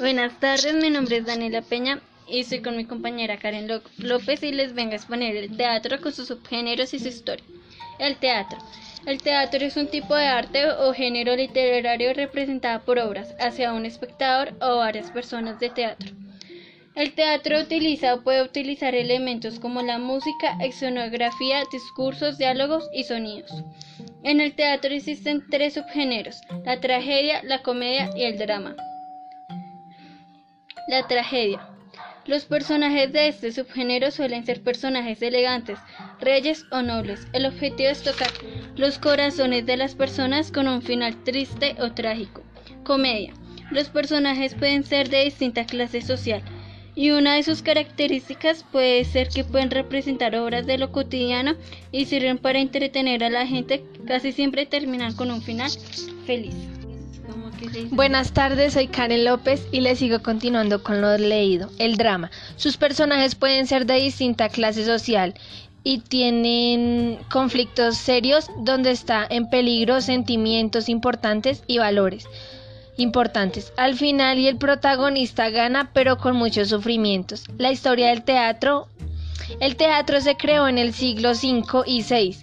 Buenas tardes, mi nombre es Daniela Peña y estoy con mi compañera Karen López y les vengo a exponer el teatro con sus subgéneros y su historia. El teatro. El teatro es un tipo de arte o género literario representado por obras hacia un espectador o varias personas de teatro. El teatro utiliza o puede utilizar elementos como la música, escenografía, discursos, diálogos y sonidos. En el teatro existen tres subgéneros, la tragedia, la comedia y el drama. La tragedia. Los personajes de este subgénero suelen ser personajes elegantes, reyes o nobles. El objetivo es tocar los corazones de las personas con un final triste o trágico. Comedia. Los personajes pueden ser de distinta clase social y una de sus características puede ser que pueden representar obras de lo cotidiano y sirven para entretener a la gente, casi siempre terminan con un final feliz. Buenas tardes, soy Karen López y les sigo continuando con lo leído, el drama. Sus personajes pueden ser de distinta clase social y tienen conflictos serios donde está en peligro sentimientos importantes y valores importantes. Al final y el protagonista gana pero con muchos sufrimientos. La historia del teatro. El teatro se creó en el siglo V y VI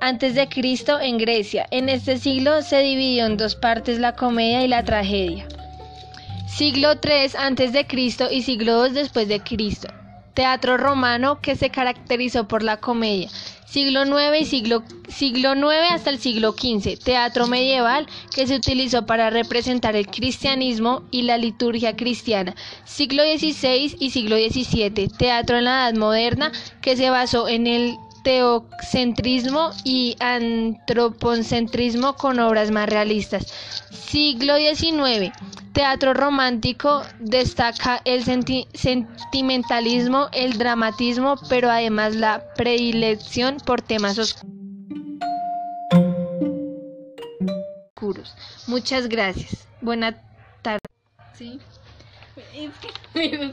antes de Cristo en Grecia. En este siglo se dividió en dos partes la comedia y la tragedia. Siglo III antes de Cristo y siglo II después de Cristo. Teatro romano que se caracterizó por la comedia. Siglo IX y siglo, siglo IX hasta el siglo XV. Teatro medieval que se utilizó para representar el cristianismo y la liturgia cristiana. Siglo XVI y siglo XVII. Teatro en la Edad Moderna que se basó en el teocentrismo y antropocentrismo con obras más realistas. Siglo XIX. Teatro romántico destaca el sentimentalismo, el dramatismo, pero además la predilección por temas oscuros. Muchas gracias. Buena tarde.